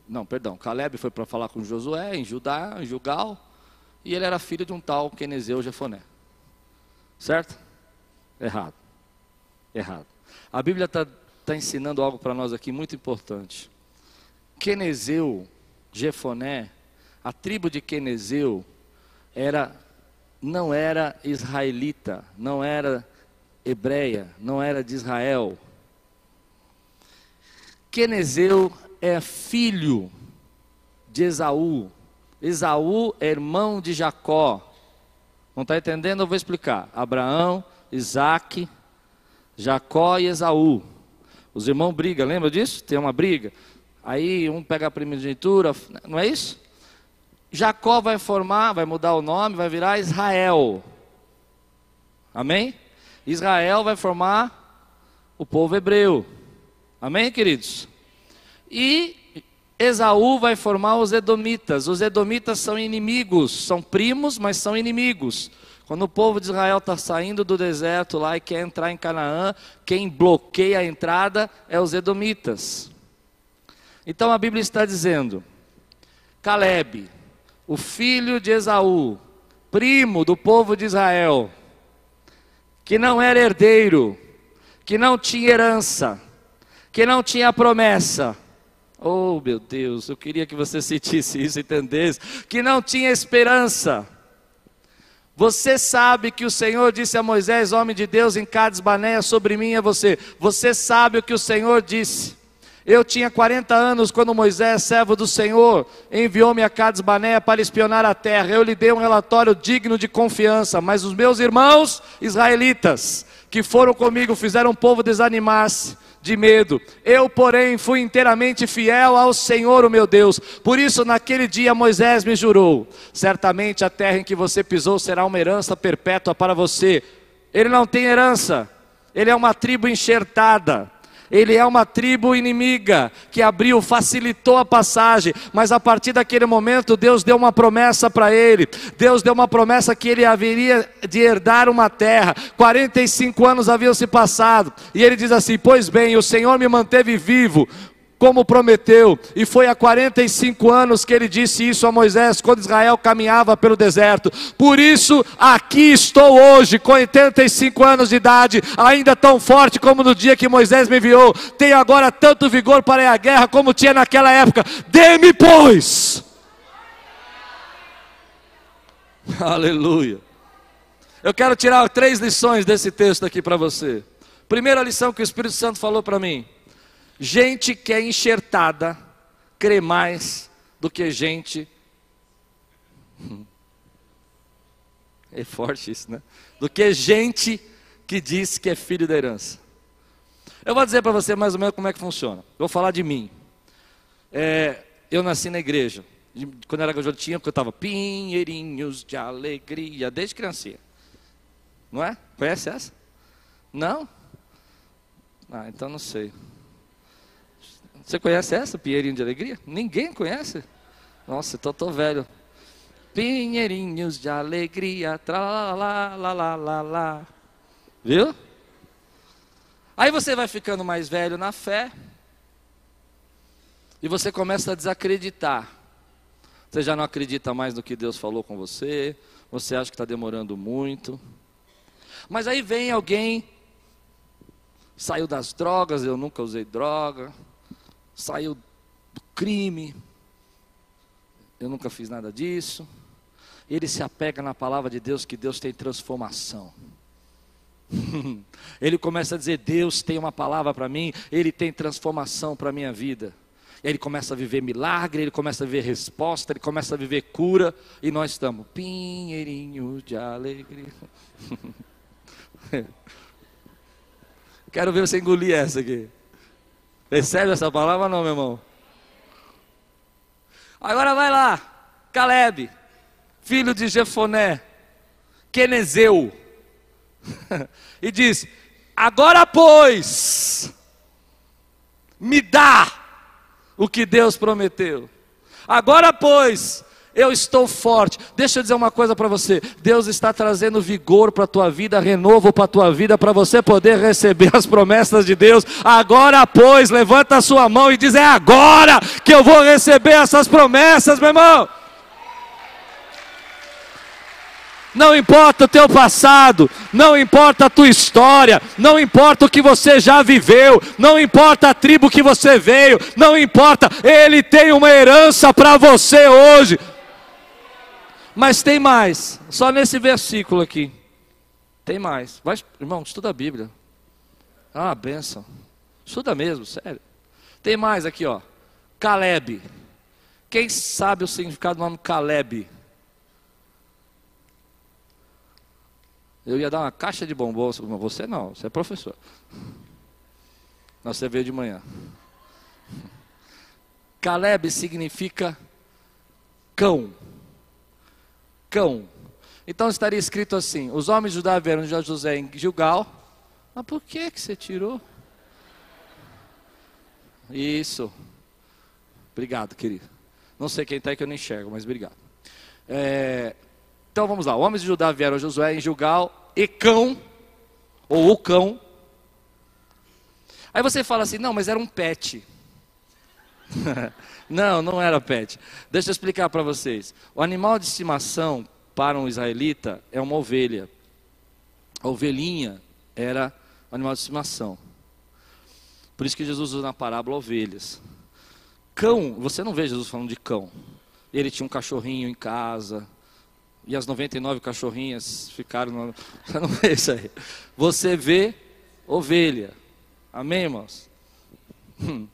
[SPEAKER 1] não, perdão, Caleb foi para falar com Josué em Judá, em Jugal, e ele era filho de um tal Quenezeu Jefoné. Certo? Errado. Errado. A Bíblia está tá ensinando algo para nós aqui muito importante. Quenezeu, Jefoné, a tribo de Quenezeu era, não era israelita, não era hebreia, não era de Israel. Quenezeu é filho de Esaú. Esaú é irmão de Jacó. Não está entendendo? Eu vou explicar. Abraão, Isaac, Jacó e Esaú. Os irmãos brigam, lembra disso? Tem uma briga. Aí um pega a primogenitura, não é isso? Jacó vai formar, vai mudar o nome, vai virar Israel. Amém? Israel vai formar o povo hebreu. Amém, queridos? E Esaú vai formar os Edomitas. Os Edomitas são inimigos, são primos, mas são inimigos. Quando o povo de Israel está saindo do deserto lá e quer entrar em Canaã, quem bloqueia a entrada é os Edomitas. Então a Bíblia está dizendo: Caleb, o filho de Esaú, primo do povo de Israel, que não era herdeiro, que não tinha herança, que não tinha promessa, Oh, meu Deus, eu queria que você sentisse isso, entendesse, que não tinha esperança. Você sabe que o Senhor disse a Moisés, homem de Deus, em Cades Banéia, sobre mim é você. Você sabe o que o Senhor disse. Eu tinha 40 anos quando Moisés, servo do Senhor, enviou-me a Cades Banéia para espionar a terra. Eu lhe dei um relatório digno de confiança, mas os meus irmãos israelitas que foram comigo fizeram o povo desanimar-se de medo. Eu, porém, fui inteiramente fiel ao Senhor, o meu Deus. Por isso, naquele dia, Moisés me jurou: certamente a terra em que você pisou será uma herança perpétua para você. Ele não tem herança, ele é uma tribo enxertada. Ele é uma tribo inimiga que abriu, facilitou a passagem, mas a partir daquele momento Deus deu uma promessa para ele. Deus deu uma promessa que ele haveria de herdar uma terra. 45 anos haviam se passado, e ele diz assim: Pois bem, o Senhor me manteve vivo como prometeu, e foi há 45 anos que ele disse isso a Moisés, quando Israel caminhava pelo deserto. Por isso, aqui estou hoje, com 85 anos de idade, ainda tão forte como no dia que Moisés me enviou. Tenho agora tanto vigor para ir à guerra como tinha naquela época. Dê-me, pois. Aleluia. Eu quero tirar três lições desse texto aqui para você. Primeira lição que o Espírito Santo falou para mim Gente que é enxertada crê mais do que gente. É forte isso, né? Do que gente que diz que é filho da herança. Eu vou dizer para você mais ou menos como é que funciona. vou falar de mim. É, eu nasci na igreja. Quando era garotinha, eu estava pinheirinhos de alegria, desde criancinha. Não é? Conhece essa? Não? Ah, então não sei. Você conhece essa, Pinheirinho de Alegria? Ninguém conhece? Nossa, então tô velho. Pinheirinhos de alegria, tra lá lá lá lá lá. Viu? Aí você vai ficando mais velho na fé. E você começa a desacreditar. Você já não acredita mais no que Deus falou com você, você acha que está demorando muito. Mas aí vem alguém, saiu das drogas, eu nunca usei droga, saiu do crime, eu nunca fiz nada disso. Ele se apega na palavra de Deus, que Deus tem transformação. ele começa a dizer: Deus tem uma palavra para mim, Ele tem transformação para a minha vida. Ele começa a viver milagre, ele começa a viver resposta, ele começa a viver cura, e nós estamos, pinheirinho de alegria. Quero ver você engolir essa aqui. Recebe essa palavra não, meu irmão? Agora vai lá, Caleb, filho de Jefoné, Quenezeu, e diz: Agora, pois, me dá o que Deus prometeu. Agora, pois, eu estou forte. Deixa eu dizer uma coisa para você. Deus está trazendo vigor para a tua vida, renovo para a tua vida, para você poder receber as promessas de Deus. Agora, pois, levanta a sua mão e diz: É agora que eu vou receber essas promessas, meu irmão. Não importa o teu passado, não importa a tua história, não importa o que você já viveu, não importa a tribo que você veio, não importa, Ele tem uma herança para você hoje. Mas tem mais, só nesse versículo aqui. Tem mais. Vai, irmão, estuda a Bíblia. Ah, benção. Estuda mesmo, sério. Tem mais aqui, ó. Caleb. Quem sabe o significado do nome Caleb? Eu ia dar uma caixa de bombons, você não, você é professor. Nós você veio de manhã. Caleb significa cão. Cão. Então estaria escrito assim: os homens de Judá vieram de José em Gilgal. Mas por que que você tirou? Isso. Obrigado, querido. Não sei quem está aí que eu não enxergo, mas obrigado. É, então vamos lá. Homens de Judá vieram a Josué em Gilgal e cão, ou o cão. Aí você fala assim: não, mas era um pet. não, não era pet. Deixa eu explicar para vocês. O animal de estimação para um israelita é uma ovelha. A ovelhinha era o animal de estimação. Por isso que Jesus usa na parábola ovelhas. Cão, você não vê Jesus falando de cão. Ele tinha um cachorrinho em casa, e as 99 cachorrinhas ficaram. No... Você não vê isso aí. Você vê ovelha. Amém, irmãos? Hum.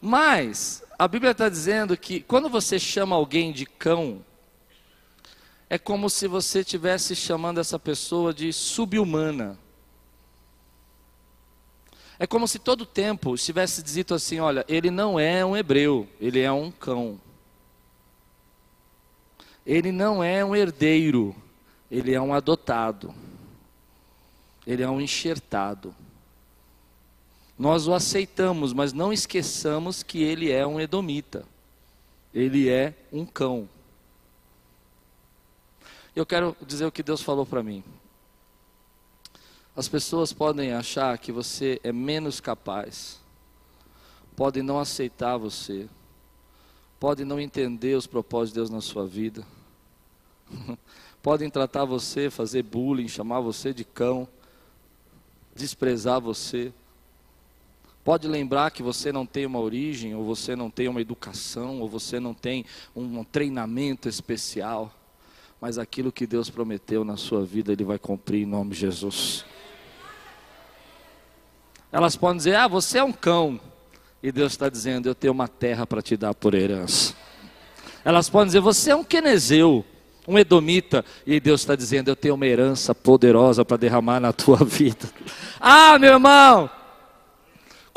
[SPEAKER 1] Mas a Bíblia está dizendo que quando você chama alguém de cão, é como se você estivesse chamando essa pessoa de subhumana. É como se todo tempo estivesse dito assim: olha, ele não é um hebreu, ele é um cão ele não é um herdeiro, ele é um adotado. Ele é um enxertado. Nós o aceitamos, mas não esqueçamos que ele é um edomita. Ele é um cão. Eu quero dizer o que Deus falou para mim. As pessoas podem achar que você é menos capaz, podem não aceitar você, podem não entender os propósitos de Deus na sua vida Podem tratar você, fazer bullying, chamar você de cão, desprezar você. Pode lembrar que você não tem uma origem, ou você não tem uma educação, ou você não tem um treinamento especial. Mas aquilo que Deus prometeu na sua vida, Ele vai cumprir em nome de Jesus. Elas podem dizer: Ah, você é um cão. E Deus está dizendo: Eu tenho uma terra para te dar por herança. Elas podem dizer: Você é um quenezeu um edomita, e Deus está dizendo: Eu tenho uma herança poderosa para derramar na tua vida. Ah, meu irmão,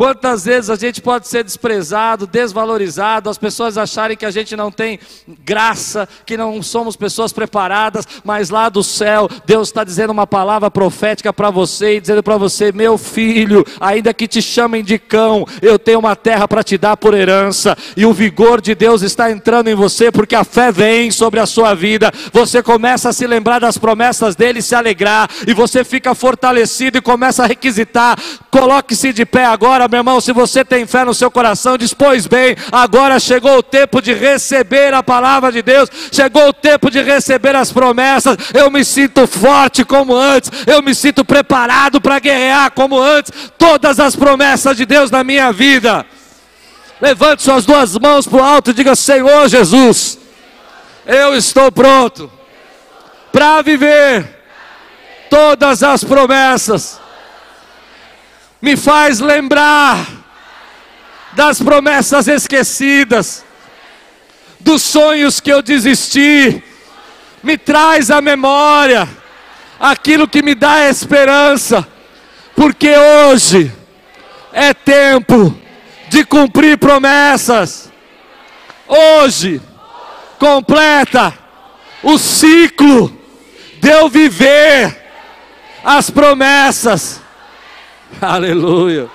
[SPEAKER 1] Quantas vezes a gente pode ser desprezado, desvalorizado, as pessoas acharem que a gente não tem graça, que não somos pessoas preparadas, mas lá do céu, Deus está dizendo uma palavra profética para você e dizendo para você: meu filho, ainda que te chamem de cão, eu tenho uma terra para te dar por herança, e o vigor de Deus está entrando em você, porque a fé vem sobre a sua vida, você começa a se lembrar das promessas dele, se alegrar, e você fica fortalecido e começa a requisitar. Coloque-se de pé agora meu irmão, se você tem fé no seu coração, diz: Pois bem, agora chegou o tempo de receber a palavra de Deus, chegou o tempo de receber as promessas. Eu me sinto forte como antes, eu me sinto preparado para guerrear como antes. Todas as promessas de Deus na minha vida. Levante suas duas mãos para o alto e diga: Senhor Jesus, eu estou pronto para viver todas as promessas. Me faz lembrar das promessas esquecidas, dos sonhos que eu desisti. Me traz à memória aquilo que me dá esperança, porque hoje é tempo de cumprir promessas. Hoje completa o ciclo de eu viver as promessas. Aleluia.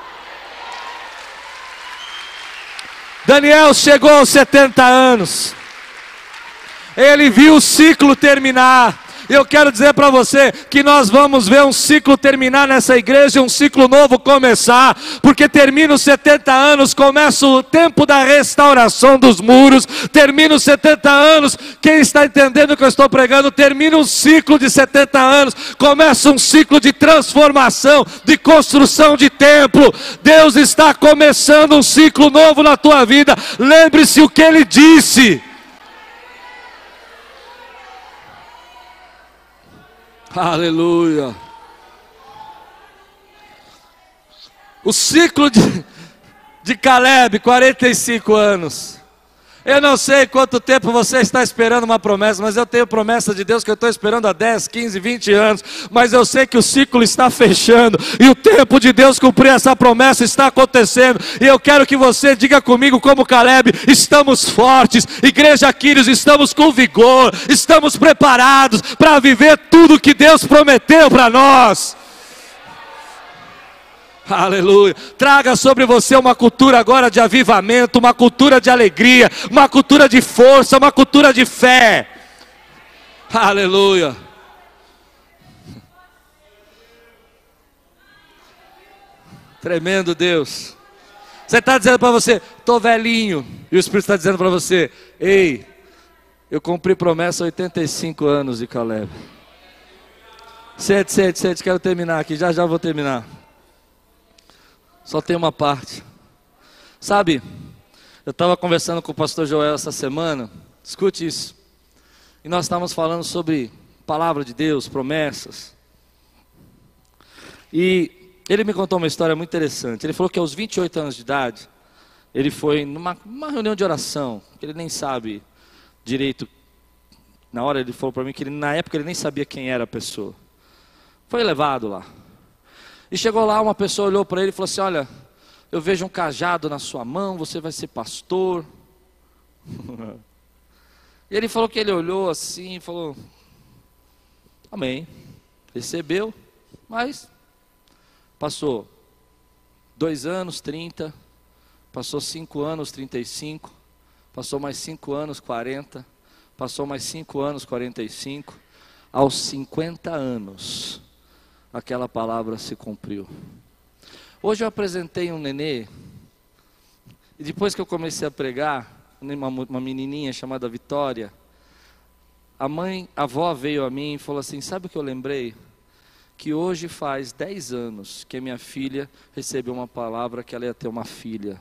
[SPEAKER 1] Daniel chegou aos 70 anos. Ele viu o ciclo terminar. Eu quero dizer para você que nós vamos ver um ciclo terminar nessa igreja, um ciclo novo começar, porque termina os 70 anos, começa o tempo da restauração dos muros, termina os 70 anos, quem está entendendo o que eu estou pregando, termina um ciclo de 70 anos, começa um ciclo de transformação, de construção de templo. Deus está começando um ciclo novo na tua vida. Lembre-se o que ele disse. Aleluia. O ciclo de, de Caleb, 45 anos. Eu não sei quanto tempo você está esperando uma promessa, mas eu tenho promessa de Deus que eu estou esperando há 10, 15, 20 anos. Mas eu sei que o ciclo está fechando e o tempo de Deus cumprir essa promessa está acontecendo. E eu quero que você diga comigo, como Caleb: estamos fortes, Igreja Quírios, estamos com vigor, estamos preparados para viver tudo que Deus prometeu para nós. Aleluia. Traga sobre você uma cultura agora de avivamento, uma cultura de alegria, uma cultura de força, uma cultura de fé. Aleluia. Tremendo Deus. Você está dizendo para você, estou velhinho. E o Espírito está dizendo para você, ei, eu cumpri promessa há 85 anos de Caleb. Sete, sete, sete, quero terminar aqui, já já vou terminar. Só tem uma parte. Sabe, eu estava conversando com o pastor Joel essa semana, escute isso. E nós estávamos falando sobre palavra de Deus, promessas. E ele me contou uma história muito interessante. Ele falou que aos 28 anos de idade, ele foi numa reunião de oração, que ele nem sabe direito. Na hora ele falou para mim que ele, na época ele nem sabia quem era a pessoa. Foi levado lá. E chegou lá, uma pessoa olhou para ele e falou assim: Olha, eu vejo um cajado na sua mão, você vai ser pastor. e ele falou que ele olhou assim e falou: Amém. Recebeu, mas passou dois anos, 30, passou cinco anos, 35, passou mais cinco anos, 40, passou mais cinco anos, 45, aos 50 anos aquela palavra se cumpriu. Hoje eu apresentei um nenê, e depois que eu comecei a pregar, uma, uma menininha chamada Vitória, a mãe, a avó veio a mim e falou assim: Sabe o que eu lembrei? Que hoje faz 10 anos que minha filha recebeu uma palavra que ela ia ter uma filha.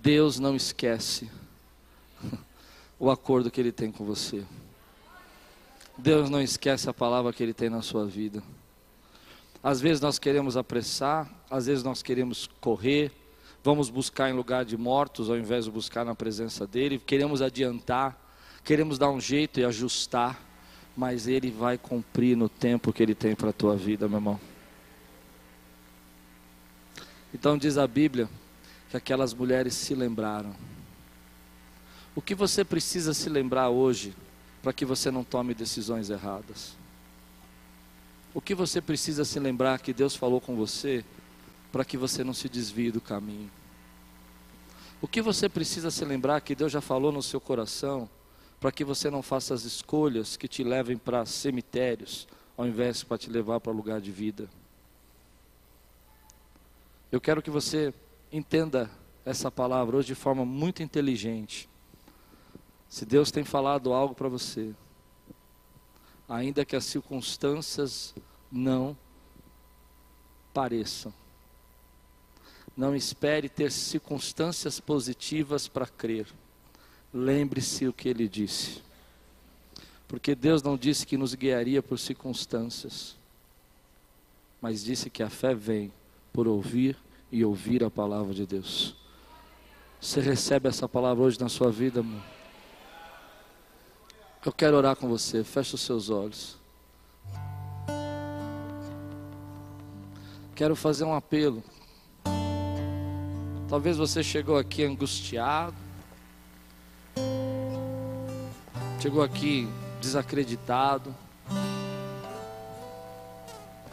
[SPEAKER 1] Deus não esquece o acordo que Ele tem com você. Deus não esquece a palavra que Ele tem na sua vida. Às vezes nós queremos apressar, às vezes nós queremos correr, vamos buscar em lugar de mortos ao invés de buscar na presença dEle, queremos adiantar, queremos dar um jeito e ajustar, mas Ele vai cumprir no tempo que Ele tem para a tua vida, meu irmão. Então diz a Bíblia que aquelas mulheres se lembraram. O que você precisa se lembrar hoje? Para que você não tome decisões erradas. O que você precisa se lembrar que Deus falou com você para que você não se desvie do caminho? O que você precisa se lembrar que Deus já falou no seu coração para que você não faça as escolhas que te levem para cemitérios ao invés para te levar para lugar de vida? Eu quero que você entenda essa palavra hoje de forma muito inteligente. Se Deus tem falado algo para você, ainda que as circunstâncias não pareçam, não espere ter circunstâncias positivas para crer. Lembre-se o que ele disse. Porque Deus não disse que nos guiaria por circunstâncias, mas disse que a fé vem por ouvir e ouvir a palavra de Deus. Você recebe essa palavra hoje na sua vida, amor? Eu quero orar com você. Feche os seus olhos. Quero fazer um apelo. Talvez você chegou aqui angustiado. Chegou aqui desacreditado.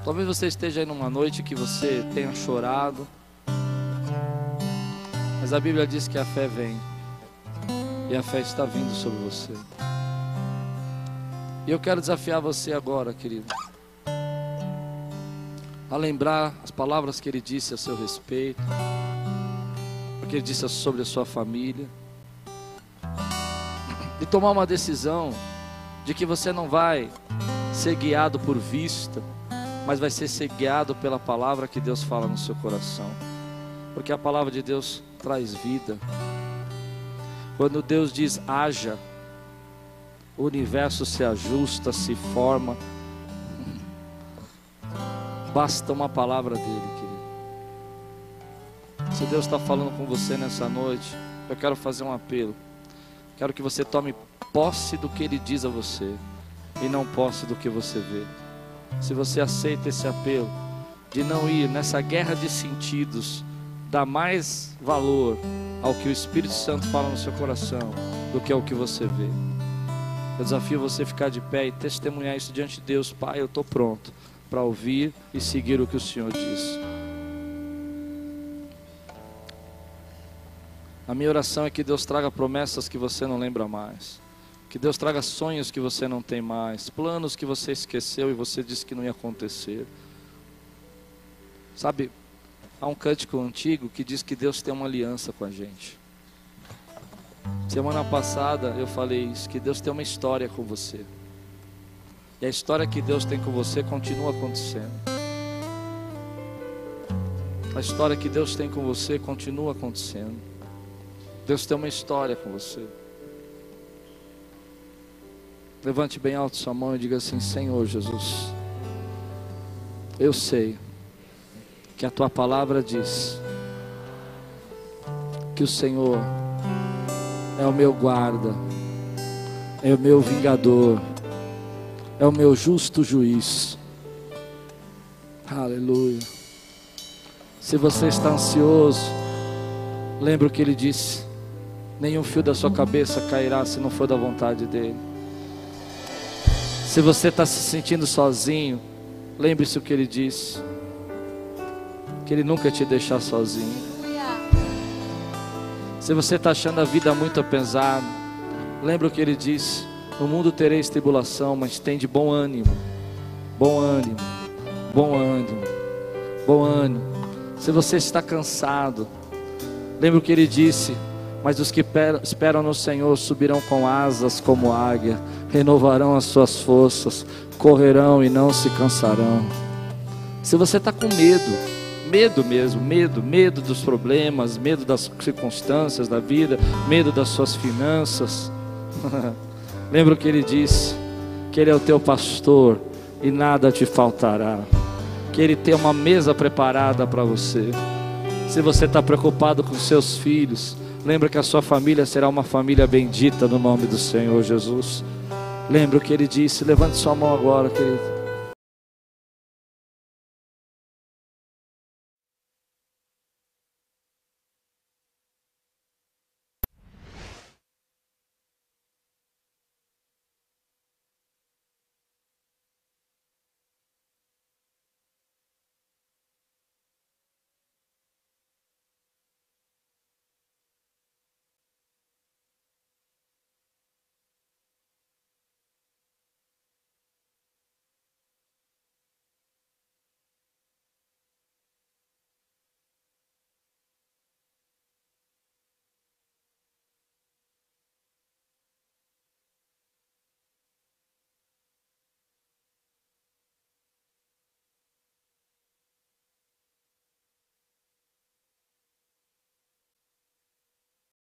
[SPEAKER 1] Talvez você esteja aí numa noite que você tenha chorado. Mas a Bíblia diz que a fé vem. E a fé está vindo sobre você. E eu quero desafiar você agora, querido, a lembrar as palavras que ele disse a seu respeito, o que ele disse sobre a sua família, e tomar uma decisão de que você não vai ser guiado por vista, mas vai ser, ser guiado pela palavra que Deus fala no seu coração, porque a palavra de Deus traz vida. Quando Deus diz haja, o universo se ajusta, se forma. Basta uma palavra dele, querido. Se Deus está falando com você nessa noite, eu quero fazer um apelo. Quero que você tome posse do que ele diz a você e não posse do que você vê. Se você aceita esse apelo de não ir nessa guerra de sentidos, dá mais valor ao que o Espírito Santo fala no seu coração do que ao que você vê. Eu desafio você a ficar de pé e testemunhar isso diante de Deus. Pai, eu estou pronto para ouvir e seguir o que o Senhor diz. A minha oração é que Deus traga promessas que você não lembra mais. Que Deus traga sonhos que você não tem mais, planos que você esqueceu e você disse que não ia acontecer. Sabe, há um cântico antigo que diz que Deus tem uma aliança com a gente. Semana passada eu falei isso, que Deus tem uma história com você. E a história que Deus tem com você continua acontecendo. A história que Deus tem com você continua acontecendo. Deus tem uma história com você. Levante bem alto sua mão e diga assim: Senhor Jesus, eu sei que a tua palavra diz que o Senhor é o meu guarda, é o meu vingador, é o meu justo juiz. Aleluia. Se você está ansioso, lembre o que ele disse: nenhum fio da sua cabeça cairá se não for da vontade dele. Se você está se sentindo sozinho, lembre-se o que ele disse: que ele nunca te deixar sozinho. Se você está achando a vida muito pesada, lembra o que ele disse: No mundo tereis tribulação, mas tem de bom ânimo. Bom ânimo, bom ânimo, bom ânimo. Se você está cansado, lembra o que ele disse: Mas os que esperam no Senhor subirão com asas como águia, renovarão as suas forças, correrão e não se cansarão. Se você está com medo, medo mesmo, medo, medo dos problemas, medo das circunstâncias da vida, medo das suas finanças. Lembra o que ele disse? Que ele é o teu pastor e nada te faltará. Que ele tem uma mesa preparada para você. Se você está preocupado com seus filhos, lembra que a sua família será uma família bendita no nome do Senhor Jesus. Lembra o que ele disse? Levante sua mão agora, querido.